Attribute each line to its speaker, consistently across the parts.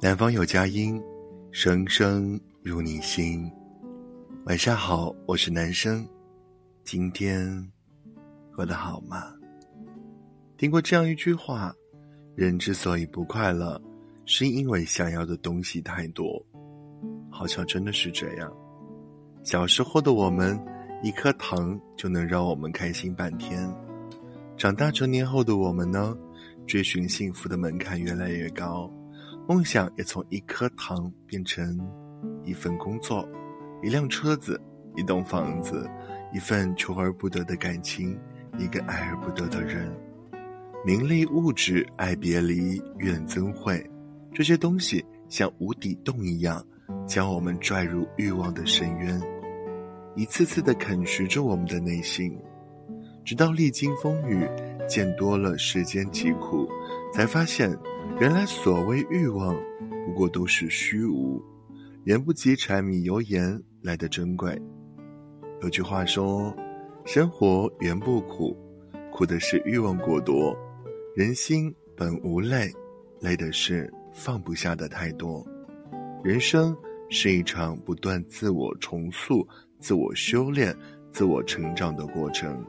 Speaker 1: 南方有佳音，声声入你心。晚上好，我是男生，今天过得好吗？听过这样一句话：人之所以不快乐，是因为想要的东西太多。好像真的是这样。小时候的我们，一颗糖就能让我们开心半天；长大成年后的我们呢，追寻幸福的门槛越来越高。梦想也从一颗糖变成一份工作、一辆车子、一栋房子、一份求而不得的感情、一个爱而不得的人。名利、物质、爱别离、怨憎会，这些东西像无底洞一样，将我们拽入欲望的深渊，一次次的啃食着我们的内心，直到历经风雨，见多了世间疾苦，才发现。原来所谓欲望，不过都是虚无，远不及柴米油盐来的珍贵。有句话说：“生活原不苦，苦的是欲望过多。人心本无累，累的是放不下的太多。人生是一场不断自我重塑、自我修炼、自我成长的过程。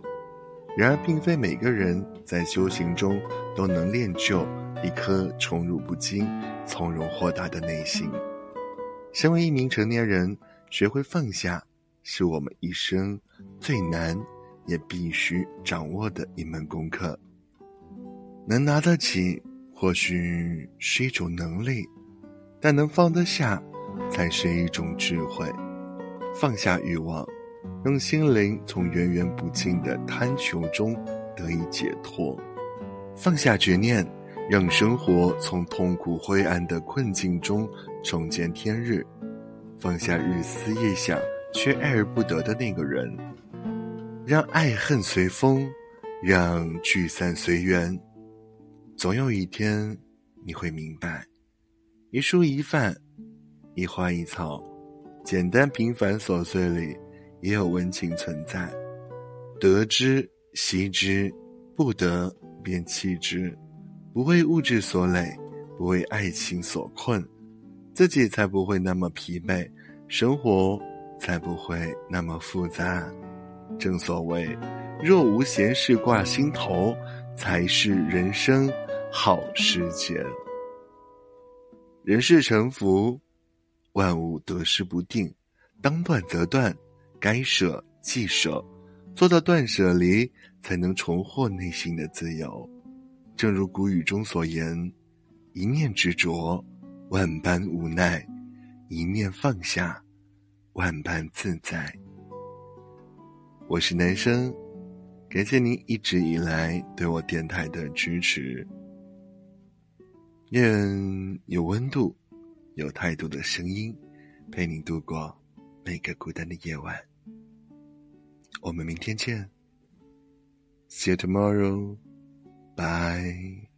Speaker 1: 然而，并非每个人在修行中都能练就。”一颗宠辱不惊、从容豁达的内心。身为一名成年人，学会放下，是我们一生最难也必须掌握的一门功课。能拿得起，或许是一种能力，但能放得下，才是一种智慧。放下欲望，让心灵从源源不尽的贪求中得以解脱。放下执念。让生活从痛苦灰暗的困境中重见天日，放下日思夜想却爱而不得的那个人，让爱恨随风，让聚散随缘。总有一天，你会明白，一蔬一饭，一花一草，简单平凡琐碎里也有温情存在。得之惜之，不得便弃之。不为物质所累，不为爱情所困，自己才不会那么疲惫，生活才不会那么复杂。正所谓，若无闲事挂心头，才是人生好时节。人世沉浮，万物得失不定，当断则断，该舍即舍，做到断舍离，才能重获内心的自由。正如古语中所言：“一念执着，万般无奈；一念放下，万般自在。”我是男生，感谢您一直以来对我电台的支持。愿有温度、有态度的声音，陪你度过每个孤单的夜晚。我们明天见，See you tomorrow。拜。